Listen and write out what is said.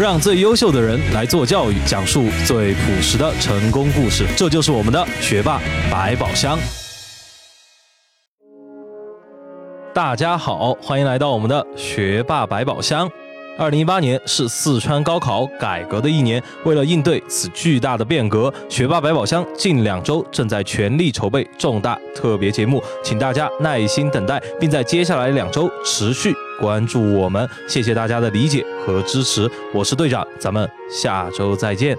让最优秀的人来做教育，讲述最朴实的成功故事。这就是我们的学霸百宝箱。大家好，欢迎来到我们的学霸百宝箱。二零一八年是四川高考改革的一年，为了应对此巨大的变革，学霸百宝箱近两周正在全力筹备重大特别节目，请大家耐心等待，并在接下来两周持续关注我们。谢谢大家的理解和支持，我是队长，咱们下周再见。